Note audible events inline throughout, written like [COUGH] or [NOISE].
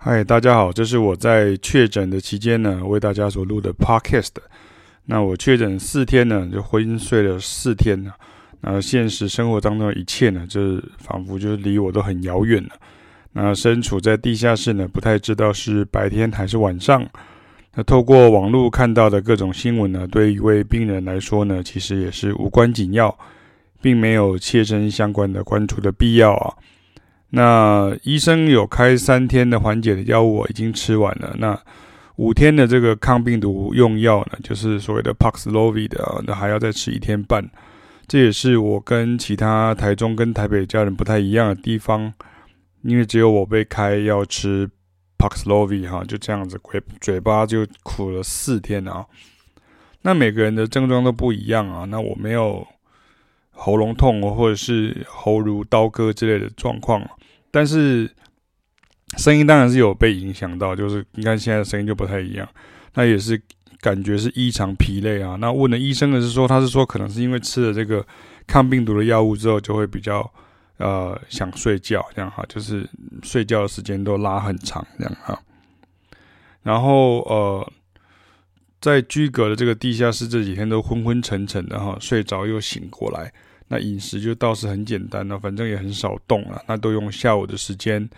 嗨，大家好，这是我在确诊的期间呢，为大家所录的 Podcast。那我确诊四天呢，就昏睡了四天呢。那现实生活当中的一切呢，就仿佛就是离我都很遥远了。那身处在地下室呢，不太知道是白天还是晚上。那透过网络看到的各种新闻呢，对一位病人来说呢，其实也是无关紧要，并没有切身相关的关注的必要啊。那医生有开三天的缓解的药物，我已经吃完了。那五天的这个抗病毒用药呢，就是所谓的 Paxlovid 啊，那还要再吃一天半。这也是我跟其他台中跟台北家人不太一样的地方，因为只有我被开要吃 Paxlovid 哈，就这样子，嘴嘴巴就苦了四天啊。那每个人的症状都不一样啊，那我没有。喉咙痛或者是喉如刀割之类的状况，但是声音当然是有被影响到，就是你看现在的声音就不太一样，那也是感觉是异常疲累啊。那问了医生的是说，他是说可能是因为吃了这个抗病毒的药物之后，就会比较呃想睡觉这样哈，就是睡觉的时间都拉很长这样哈。然后呃。在居隔的这个地下室这几天都昏昏沉沉的哈，睡着又醒过来。那饮食就倒是很简单了，反正也很少动了。那都用下午的时间，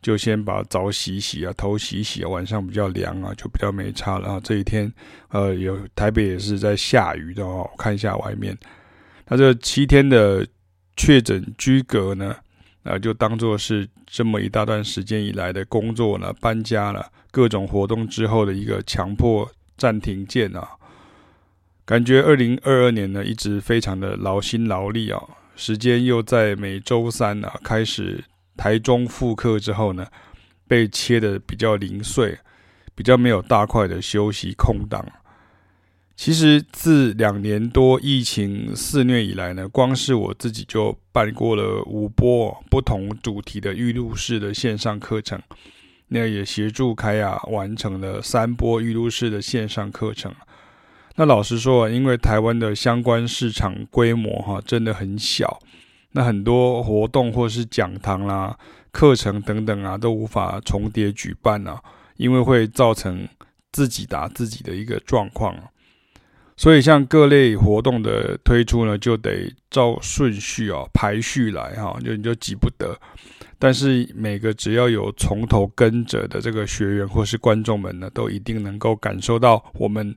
就先把澡洗洗啊，头洗洗啊。晚上比较凉啊，就比较没差了啊。这一天，呃，有台北也是在下雨的哦。看一下外面，那这七天的确诊居隔呢，啊，就当做是这么一大段时间以来的工作了，搬家了，各种活动之后的一个强迫。暂停键啊，感觉二零二二年呢一直非常的劳心劳力啊，时间又在每周三啊开始台中复课之后呢，被切得比较零碎，比较没有大块的休息空档。其实自两年多疫情肆虐以来呢，光是我自己就办过了五波不同主题的预录式的线上课程。那也协助凯亚完成了三波预录式的线上课程。那老实说，因为台湾的相关市场规模哈真的很小，那很多活动或是讲堂啦、课程等等啊都无法重叠举办啊，因为会造成自己打自己的一个状况。所以像各类活动的推出呢，就得照顺序啊排序来哈，就你就急不得。但是每个只要有从头跟着的这个学员或是观众们呢，都一定能够感受到我们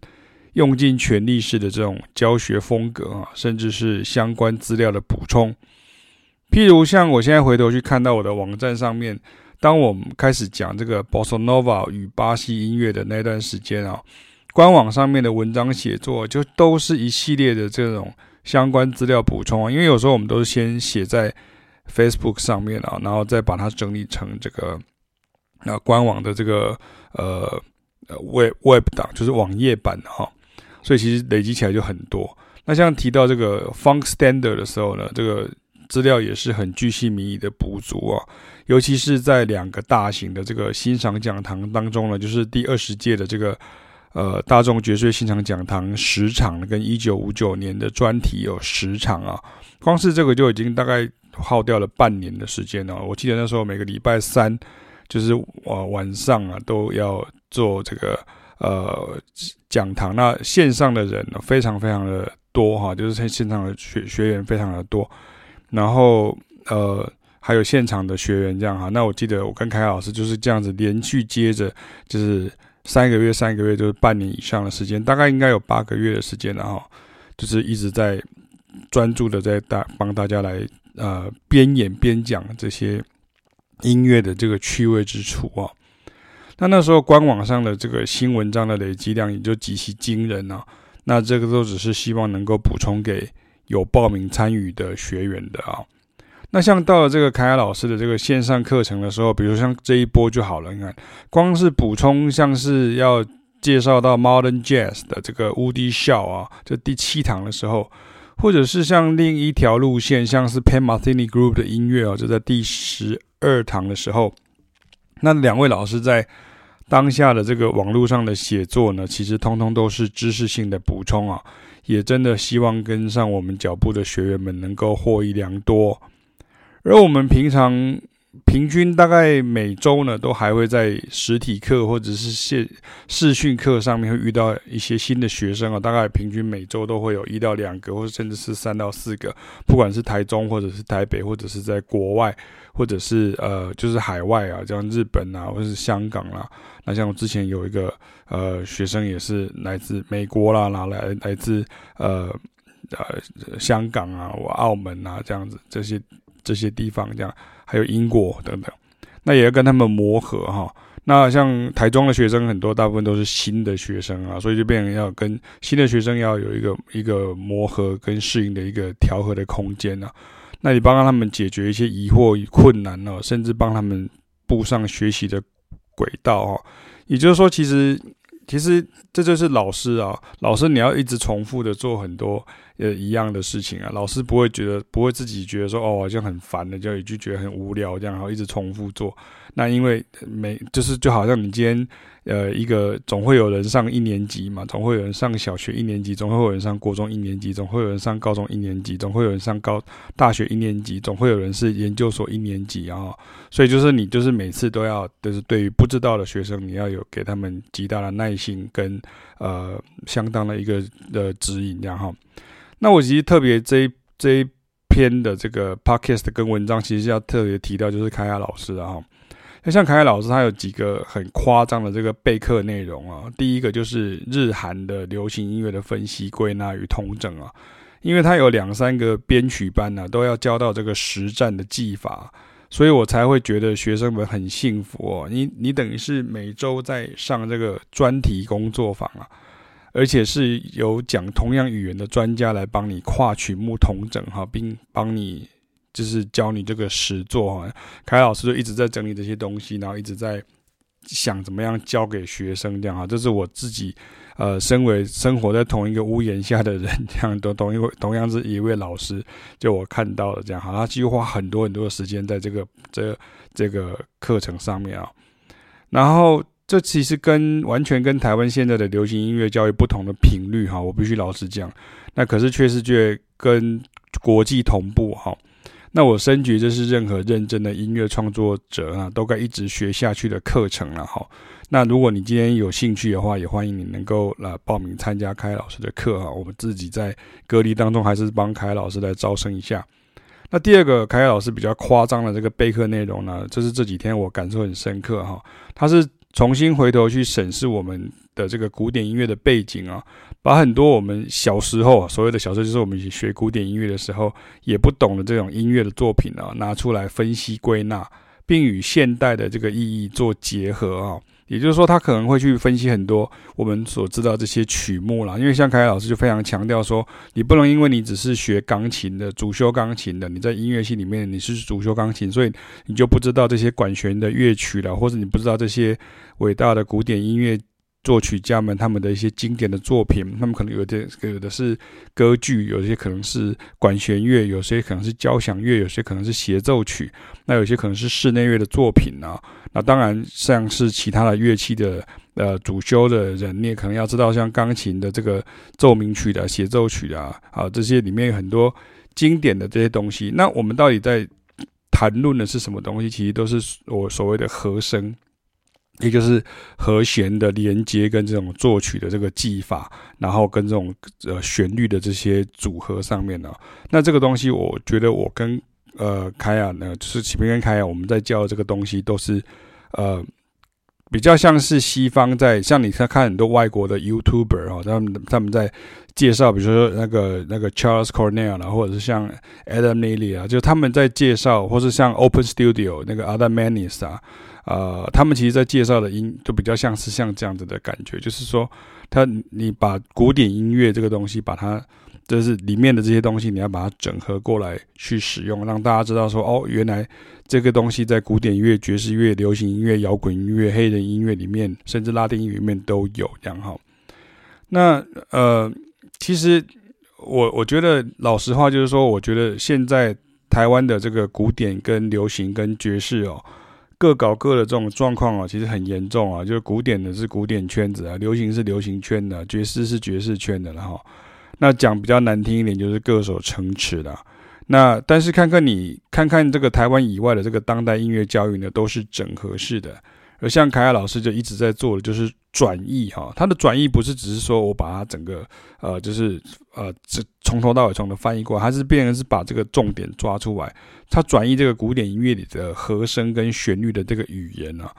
用尽全力式的这种教学风格啊，甚至是相关资料的补充。譬如像我现在回头去看到我的网站上面，当我们开始讲这个 Bossa Nova 与巴西音乐的那段时间啊，官网上面的文章写作就都是一系列的这种相关资料补充啊，因为有时候我们都是先写在。Facebook 上面啊，然后再把它整理成这个那官网的这个呃呃 Web Web 档，就是网页版的哈。所以其实累积起来就很多。那像提到这个 Funk Standard 的时候呢，这个资料也是很巨细靡遗的补足啊。尤其是在两个大型的这个欣赏讲堂当中呢，就是第二十届的这个呃大众爵士欣赏讲堂十场，跟一九五九年的专题有十场啊。光是这个就已经大概。耗掉了半年的时间哦，我记得那时候每个礼拜三，就是呃晚上啊都要做这个呃讲堂。那线上的人非常非常的多哈，就是在线上的学学员非常的多，然后呃还有现场的学员这样哈。那我记得我跟凯老师就是这样子连续接着，就是三个月三个月就是半年以上的时间，大概应该有八个月的时间了哈，就是一直在专注的在大帮大家来。呃，边演边讲这些音乐的这个趣味之处啊，那那时候官网上的这个新文章的累积量也就极其惊人啊。那这个都只是希望能够补充给有报名参与的学员的啊。那像到了这个凯凯老师的这个线上课程的时候，比如像这一波就好了，你看，光是补充像是要介绍到 Modern Jazz 的这个 Woody Shaw 啊，这第七堂的时候。或者是像另一条路线，像是 Pat Metheny Group 的音乐哦，就在第十二堂的时候，那两位老师在当下的这个网络上的写作呢，其实通通都是知识性的补充啊，也真的希望跟上我们脚步的学员们能够获益良多。而我们平常平均大概每周呢，都还会在实体课或者是线视讯课上面会遇到一些新的学生啊，大概平均每周都会有一到两个，或者甚至是三到四个，不管是台中或者是台北，或者是在国外，或者是呃就是海外啊，像日本啊，或者是香港啦、那像我之前有一个呃学生也是来自美国啦，拿来来自呃呃香港啊，我澳门啊这样子这些这些地方这样。还有英国等等，那也要跟他们磨合哈。那像台中的学生很多，大部分都是新的学生啊，所以就变成要跟新的学生要有一个一个磨合跟适应的一个调和的空间啊。那你帮他们解决一些疑惑与困难呢，甚至帮他们步上学习的轨道啊。也就是说，其实其实这就是老师啊，老师你要一直重复的做很多。呃，一样的事情啊，老师不会觉得，不会自己觉得说，哦，好像很烦的，就一句觉得很无聊这样，然后一直重复做。那因为每就是就好像你今天，呃，一个总会有人上一年级嘛，总会有人上小学一年级，总会有人上国中一年级，总会有人上高中一年级，总会有人上高大学一年级，总会有人是研究所一年级啊。所以就是你就是每次都要，就是对于不知道的学生，你要有给他们极大的耐心跟呃相当的一个的指引，这样哈。那我其实特别这一这一篇的这个 podcast 跟文章，其实要特别提到，就是凯雅老师啊。那像凯雅老师，他有几个很夸张的这个备课内容啊。第一个就是日韩的流行音乐的分析、归纳与统整啊。因为他有两三个编曲班呢、啊，都要教到这个实战的技法，所以我才会觉得学生们很幸福哦。你你等于是每周在上这个专题工作坊啊。而且是由讲同样语言的专家来帮你跨曲目统整哈，并帮你就是教你这个实作哈。凯老师就一直在整理这些东西，然后一直在想怎么样教给学生这样哈。这是我自己呃，身为生活在同一个屋檐下的人，这样都同一位同样是一位老师，就我看到了这样哈。他几乎花很多很多的时间在这个这这个课程上面啊，然后。这其实跟完全跟台湾现在的流行音乐教育不同的频率哈，我必须老实讲。那可是确实却跟国际同步哈。那我深觉这是任何认真的音乐创作者啊，都该一直学下去的课程了哈。那如果你今天有兴趣的话，也欢迎你能够来报名参加凯老师的课哈。我们自己在隔离当中，还是帮凯老师来招生一下。那第二个凯老师比较夸张的这个备课内容呢，这是这几天我感受很深刻哈。他是。重新回头去审视我们的这个古典音乐的背景啊，把很多我们小时候所谓的小时候，就是我们一起学古典音乐的时候也不懂的这种音乐的作品啊，拿出来分析归纳，并与现代的这个意义做结合啊。也就是说，他可能会去分析很多我们所知道这些曲目啦，因为像凯凯老师就非常强调说，你不能因为你只是学钢琴的，主修钢琴的，你在音乐系里面你是主修钢琴，所以你就不知道这些管弦的乐曲了，或者你不知道这些伟大的古典音乐。作曲家们他们的一些经典的作品，他们可能有的有的是歌剧，有些可能是管弦乐，有些可能是交响乐，有些可能是协奏曲，那有些可能是室内乐的作品啊。那当然像是其他的乐器的呃主修的人，你也可能要知道像钢琴的这个奏鸣曲的协奏曲啊，啊这些里面有很多经典的这些东西。那我们到底在谈论的是什么东西？其实都是我所谓的和声。一个是和弦的连接跟这种作曲的这个技法，然后跟这种呃旋律的这些组合上面呢，那这个东西我觉得我跟呃凯雅呢，就是启明跟凯雅，我们在教这个东西都是呃比较像是西方在像你看看很多外国的 YouTuber 啊，他们他们在介绍，比如说那个那个 Charles Cornell 啦，或者是像 Adam Neely 啊，就他们在介绍，或是像 Open Studio 那个 Adam Manis 啊。呃，他们其实，在介绍的音就比较像是像这样子的感觉，就是说，他你把古典音乐这个东西，把它就是里面的这些东西，你要把它整合过来去使用，让大家知道说，哦，原来这个东西在古典音乐、爵士乐、流行音乐、摇滚音乐、黑人音乐里面，甚至拉丁音乐里面都有这样哈。那呃，其实我我觉得老实话就是说，我觉得现在台湾的这个古典跟流行跟爵士哦。各搞各的这种状况啊，其实很严重啊。就是古典的是古典圈子啊，流行是流行圈的，爵士是爵士圈的了哈。那讲比较难听一点，就是各守城池的。那但是看看你看看这个台湾以外的这个当代音乐教育呢，都是整合式的。而像凯凯老师就一直在做的就是转译哈，他的转译不是只是说我把它整个呃就是呃这从头到尾从头翻译过来，他是变成是把这个重点抓出来，他转译这个古典音乐里的和声跟旋律的这个语言啊，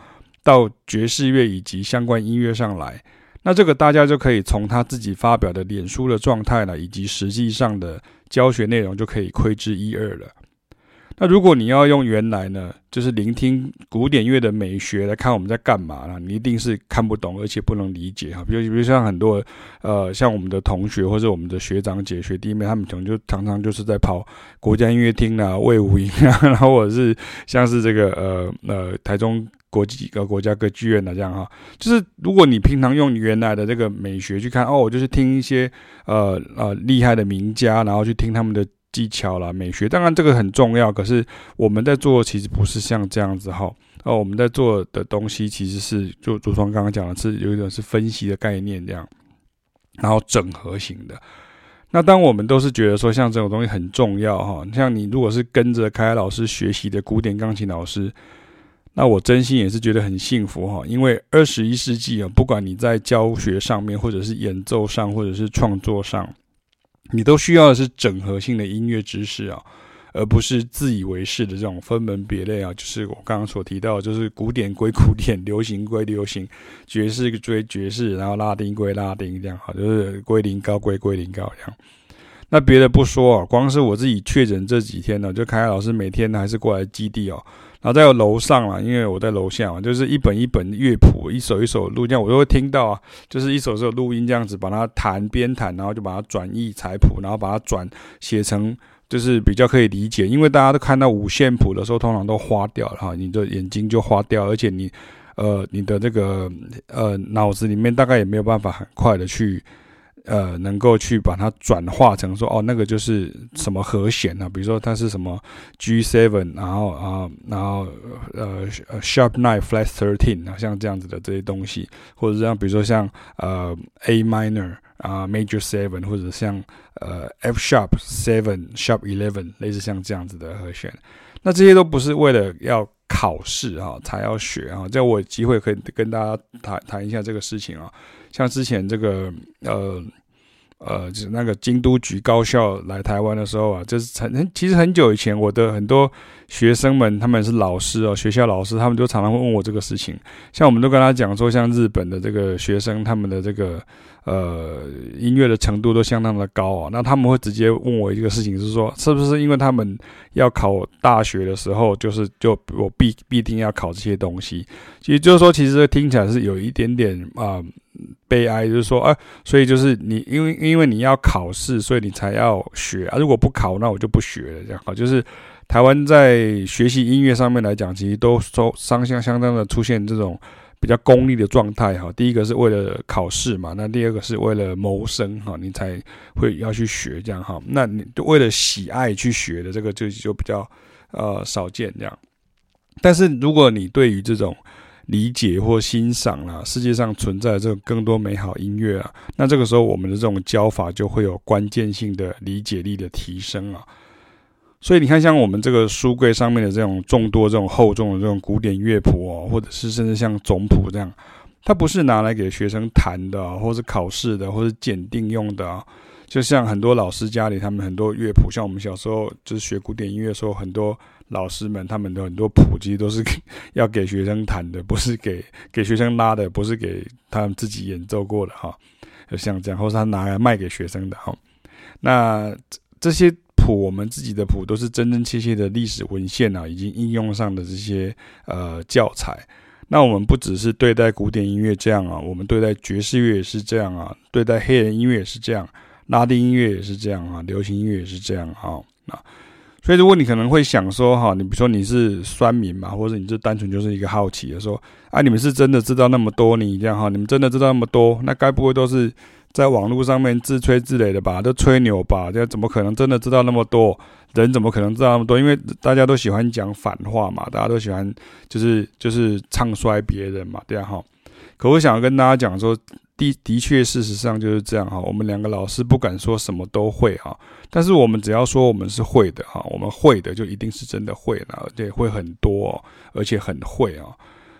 到爵士乐以及相关音乐上来，那这个大家就可以从他自己发表的脸书的状态呢，以及实际上的教学内容就可以窥知一二了。那如果你要用原来呢，就是聆听古典乐的美学来看我们在干嘛呢？你一定是看不懂，而且不能理解哈。比如，比如像很多呃，像我们的同学或者我们的学长姐、学弟妹，他们可能就常常就是在跑国家音乐厅啊、卫武营啊，[LAUGHS] 然后或者是像是这个呃呃台中国际几个国家歌剧院的这样哈。就是如果你平常用原来的这个美学去看，哦，我就是听一些呃呃厉害的名家，然后去听他们的。技巧啦，美学，当然这个很重要。可是我们在做，其实不是像这样子哈。哦，我们在做的东西，其实是就主创刚刚讲的，是有一种是分析的概念这样，然后整合型的。那当我们都是觉得说，像这种东西很重要哈。像你如果是跟着凯凯老师学习的古典钢琴老师，那我真心也是觉得很幸福哈。因为二十一世纪啊，不管你在教学上面，或者是演奏上，或者是创作上。你都需要的是整合性的音乐知识啊，而不是自以为是的这种分门别类啊。就是我刚刚所提到，就是古典归古典，流行归流行，爵士归爵士，然后拉丁归拉丁这样哈，就是归零高归归零高这样。那别的不说啊，光是我自己确诊这几天呢，就凯凯老师每天还是过来基地哦。然后在楼上啦，因为我在楼下嘛，就是一本一本乐谱，一首一首录，这样我都会听到啊，就是一首一首录音这样子，把它弹边弹，然后就把它转译彩谱，然后把它转写成就是比较可以理解。因为大家都看到五线谱的时候，通常都花掉了哈，你的眼睛就花掉，而且你呃你的这个呃脑子里面大概也没有办法很快的去。呃，能够去把它转化成说，哦，那个就是什么和弦呢？比如说它是什么 G7，然后啊，然后呃，Sharp Nine Flat Thirteen 啊，像这样子的这些东西，或者像比如说像呃 A Minor 啊，Major Seven，或者像呃 F Sharp Seven Sharp Eleven，类似像这样子的和弦。那这些都不是为了要考试啊才要学啊，这我有机会可以跟大家谈谈一下这个事情啊。像之前这个呃呃，就是那个京都局高校来台湾的时候啊，就是很其实很久以前，我的很多学生们他们是老师哦，学校老师，他们就常常会问我这个事情。像我们都跟他讲说，像日本的这个学生，他们的这个呃音乐的程度都相当的高啊。那他们会直接问我一个事情，是说是不是因为他们要考大学的时候，就是就我必必定要考这些东西？其实就是说，其实听起来是有一点点啊。悲哀就是说啊，所以就是你因为因为你要考试，所以你才要学啊。如果不考，那我就不学了。这样好，就是台湾在学习音乐上面来讲，其实都说相相相当的出现这种比较功利的状态哈。第一个是为了考试嘛，那第二个是为了谋生哈，你才会要去学这样哈。那你就为了喜爱去学的这个就就比较呃少见这样。但是如果你对于这种理解或欣赏啦，世界上存在这种更多美好音乐啊，那这个时候我们的这种教法就会有关键性的理解力的提升啊。所以你看，像我们这个书柜上面的这种众多这种厚重的这种古典乐谱哦，或者是甚至像总谱这样，它不是拿来给学生弹的，或是考试的，或是检定用的啊。就像很多老师家里，他们很多乐谱，像我们小时候就是学古典音乐的时候，很多。老师们他们的很多谱其实都是 [LAUGHS] 要给学生弹的，不是给给学生拉的，不是给他们自己演奏过的哈。就像这样，或是他拿来卖给学生的哈。那这些谱，我们自己的谱都是真真切切的历史文献啊，已经应用上的这些呃教材。那我们不只是对待古典音乐这样啊，我们对待爵士乐也是这样啊，对待黑人音乐也是这样，拉丁音乐也是这样啊，流行音乐也是这样哈。那所以，如果你可能会想说，哈，你比如说你是酸民嘛，或者你是单纯就是一个好奇的说，啊，你们是真的知道那么多？你这样哈，你们真的知道那么多？那该不会都是在网络上面自吹自擂的吧？都吹牛吧？这怎么可能真的知道那么多？人怎么可能知道那么多？因为大家都喜欢讲反话嘛，大家都喜欢就是就是唱衰别人嘛，这样哈。可我想跟大家讲说，的的确事实上就是这样哈。我们两个老师不敢说什么都会哈，但是我们只要说我们是会的哈，我们会的就一定是真的会了，而且会很多，而且很会啊。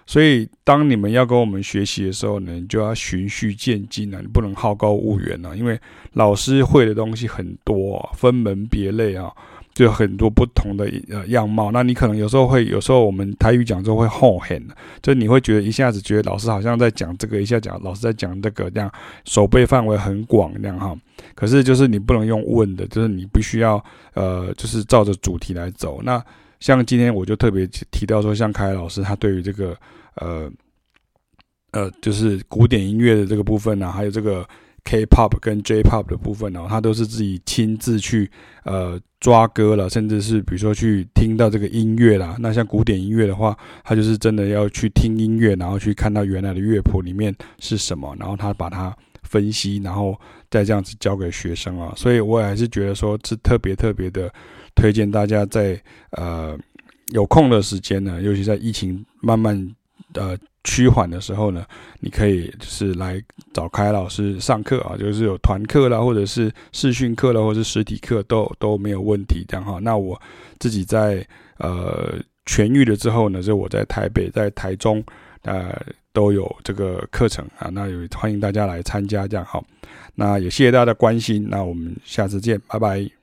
所以当你们要跟我们学习的时候呢，你就要循序渐进啊，你不能好高骛远啊，因为老师会的东西很多，分门别类啊。就很多不同的呃样貌，那你可能有时候会，有时候我们台语讲就会后很，就你会觉得一下子觉得老师好像在讲这个，一下讲老师在讲这个，这样手背范围很广这样哈。可是就是你不能用问的，就是你必须要呃，就是照着主题来走。那像今天我就特别提到说，像凯老师他对于这个呃呃，就是古典音乐的这个部分呢、啊，还有这个。K-pop 跟 J-pop 的部分呢，他都是自己亲自去呃抓歌了，甚至是比如说去听到这个音乐啦。那像古典音乐的话，他就是真的要去听音乐，然后去看到原来的乐谱里面是什么，然后他把它分析，然后再这样子教给学生啊。所以我还是觉得说是特别特别的推荐大家在呃有空的时间呢，尤其在疫情慢慢呃。趋缓的时候呢，你可以就是来找凯老师上课啊，就是有团课啦，或者是视讯课啦，或者是实体课都都没有问题，这样哈。那我自己在呃痊愈了之后呢，就我在台北、在台中呃都有这个课程啊，那也欢迎大家来参加，这样好。那也谢谢大家的关心，那我们下次见，拜拜。